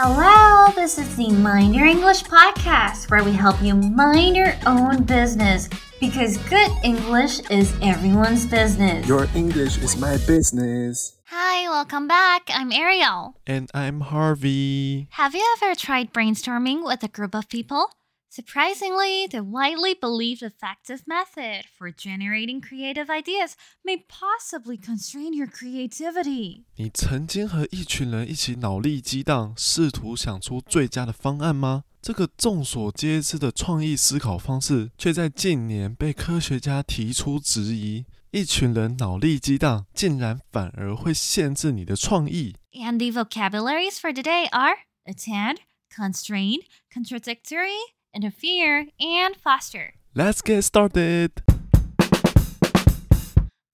Hello, this is the Mind Your English podcast where we help you mind your own business because good English is everyone's business. Your English is my business. Hi, welcome back. I'm Ariel. And I'm Harvey. Have you ever tried brainstorming with a group of people? Surprisingly, the widely believed effective method for generating creative ideas may possibly constrain your creativity. 你曾经和一群人一起脑力激荡，试图想出最佳的方案吗？这个众所皆知的创意思考方式，却在近年被科学家提出质疑。一群人脑力激荡，竟然反而会限制你的创意。 And the vocabularies for today are attend, constrain, contradictory, interfere, and foster. Let's get started.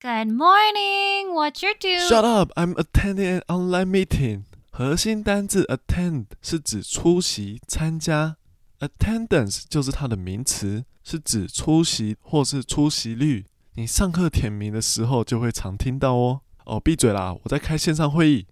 Good morning. What you do? Shut up! I'm attending an online meeting. 核心单字 attend 是指出席、参加，attendance 就是它的名词，是指出席或是出席率。你上课点名的时候就会常听到哦。哦，闭嘴啦！我在开线上会议。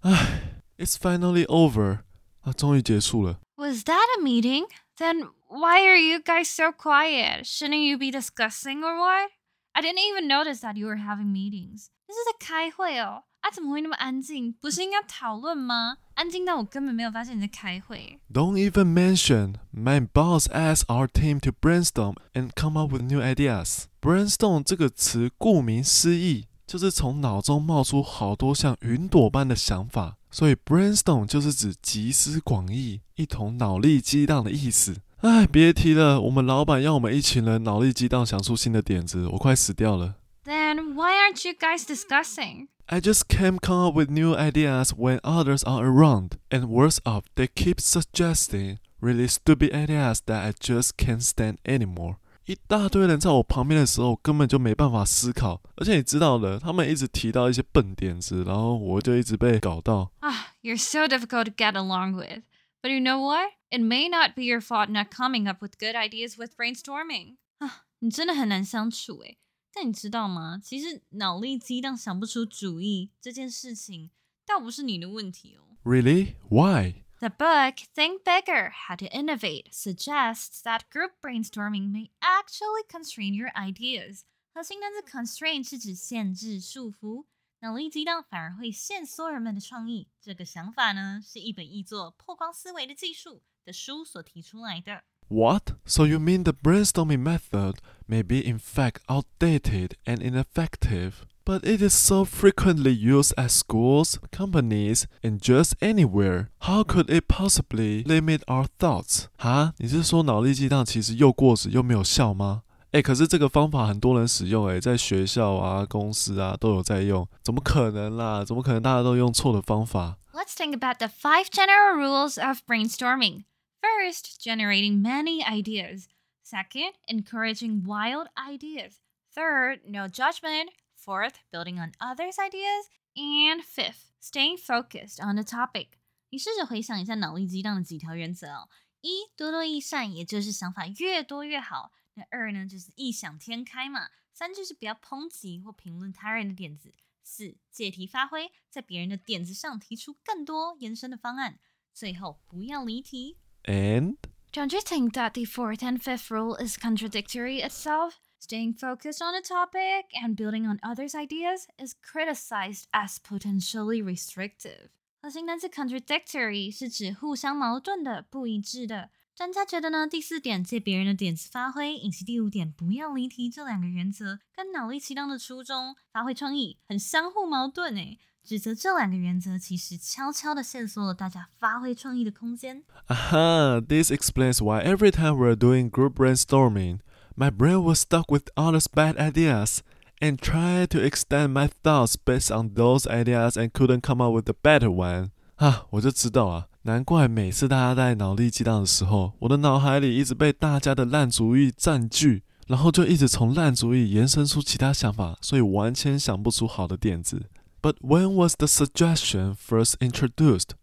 唉，It's finally over. 啊，终于结束了。 Was that a meeting? Then why are you guys so quiet? Shouldn't you be discussing or what? I didn't even notice that you were having meetings. 这是在开会哦。啊，怎么会那么安静？不是应该讨论吗？安静到我根本没有发现你在开会。 Don't even mention. My boss asked our team to brainstorm and come up with new ideas. Brainstorm 这个词顾名思义， 就是从脑中冒出好多像云朵般的想法，所以 brainstorm 就是指集思广益，一同脑力激荡的意思。唉，别提了，我们老板要我们一群人脑力激荡，想出新的点子，我快死掉了。 Then why aren't you guys discussing? I just can't come up with new ideas when others are around. And worse off, they keep suggesting really stupid ideas that I just can't stand anymore. 一大堆人在我旁边的时候，根本就没办法思考。而且你知道的，他们一直提到一些笨点子，然后我就一直被搞到。Ah, you're so difficult to get along with. But you know what? It may not be your fault not coming up with good ideas with brainstorming. 啊，你真的很难相处诶。但你知道吗？其实脑力激荡想不出主意这件事情，倒不是你的问题哦。Really? Why? The book, Think Bigger How to Innovate, suggests that group brainstorming may actually constrain your ideas. 核心单词 constrain 是指限制、束缚。脑力激荡反而会限缩人们的创意。这个想法呢，是一本译作《破框思维的技术》的书所提出来的。What? So you mean the brainstorming method may be in fact outdated and ineffective, but it is so frequently used at schools, companies, and just anywhere. How could it possibly limit our thoughts? 哈，你是说脑力激荡其实又过时又没有效吗？哎，可是这个方法很多人使用，哎，在学校啊、公司啊都有在用，怎么可能啦？怎么可能大家都用错的方法？ Let's think about the five general rules of brainstorming. First, generating many ideas. Second, encouraging wild ideas. Third, no judgment. Fourth, building on others' ideas. And fifth, staying focused on the topic. 你试着回想一下脑力激荡的几条原则哦。一，多多益善，也就是想法越多越好。那二呢，就是异想天开嘛。三就是不要抨击或评论他人的点子。四，借题发挥，在别人的点子上提出更多延伸的方案。最后，不要离题。 And Don't you think that the fourth and fifth rule is contradictory itself? Staying focused on a topic and building on others' ideas is criticized as potentially restrictive. 核心单词 contradictory 是指互相矛盾的、不一致的。专家觉得呢，第四点借别人的点子发挥，以及第五点不要离题这两个原则，跟脑力激荡的初衷发挥创意很相互矛盾诶。 指责这两个原则其实悄悄地限缩了大家发挥创意的空间。Aha, this explains why every time we're doing group brainstorming, my brain was stuck with all those bad ideas and tried to extend my thoughts based on those ideas and couldn't come up with a better one. 啊，我就知道啊，难怪每次大家在脑力激荡的时候，我的脑海里一直被大家的烂主意占据，然后就一直从烂主意延伸出其他想法，所以完全想不出好的点子。But when was the suggestion first introduced?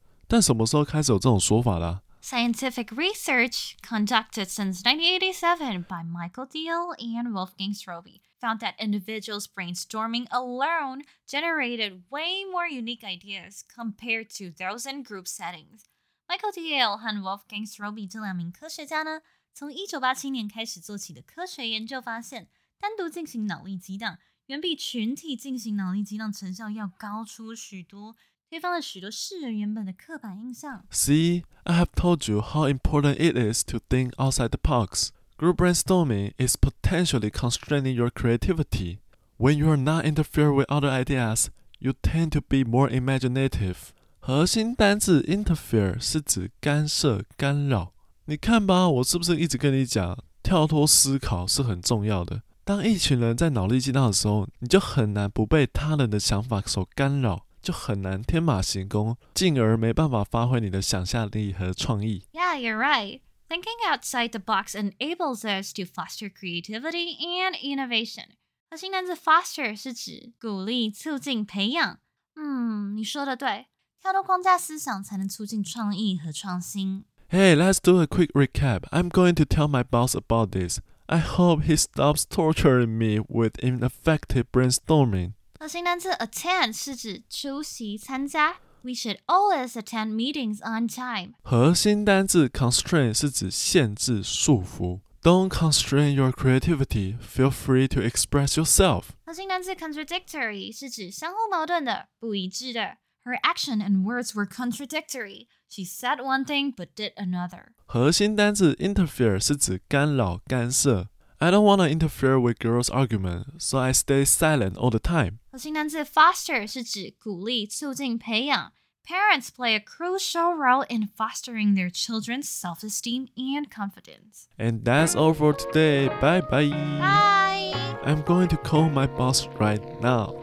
Scientific research conducted since 1987 by Michael Diehl and Wolfgang Strobel found that individuals brainstorming alone generated way more unique ideas compared to those in group settings. Michael Diehl 和 Wolfgang Strobel 这两名科学家呢，从1987年开始做起的科学研究发现，单独进行脑力激荡远比群体进行脑力激荡成效要高出许多。推翻了许多世人原本的刻板印象。See, I have told you how important it is to think outside the box. Group brainstorming is potentially constraining your creativity. When you are not interfered with other ideas, you tend to be more imaginative. 核心单字 interfere 是指干涉、干扰。你看吧，我是不是一直跟你讲，跳脱思考是很重要的？当一群人在脑力激荡的时候，你就很难不被他人的想法所干扰。就很难天马行空，进而没办法发挥你的想象力和创意。Yeah, you're right. Thinking outside the box enables us to foster creativity and innovation. 核心单词 foster 是指鼓励、促进、培养。嗯，你说的对，跳脱框架思想才能促进创意和创新。Hey, let's do a quick recap. I'm going to tell my boss about this. I hope he stops torturing me with ineffective brainstorming. 核心单词 attend 是指出席、参加。We should always attend meetings on time。核心单字 constraint 是指限制、束缚。Don't constrain your creativity. Feel free to express yourself. 核心单词 contradictory 是指相互矛盾的、不一致的。Her action and words were contradictory. She said one thing but did another. 核心单字 interfere 是指干扰、干涉。I don't want to interfere with girls' argument, so I stay silent all the time. 核心单词 foster 是指鼓励、促进、培养。Parents play a crucial role in fostering their children's self-esteem and confidence. And that's all for today. Bye bye. Bye. I'm going to call my boss right now.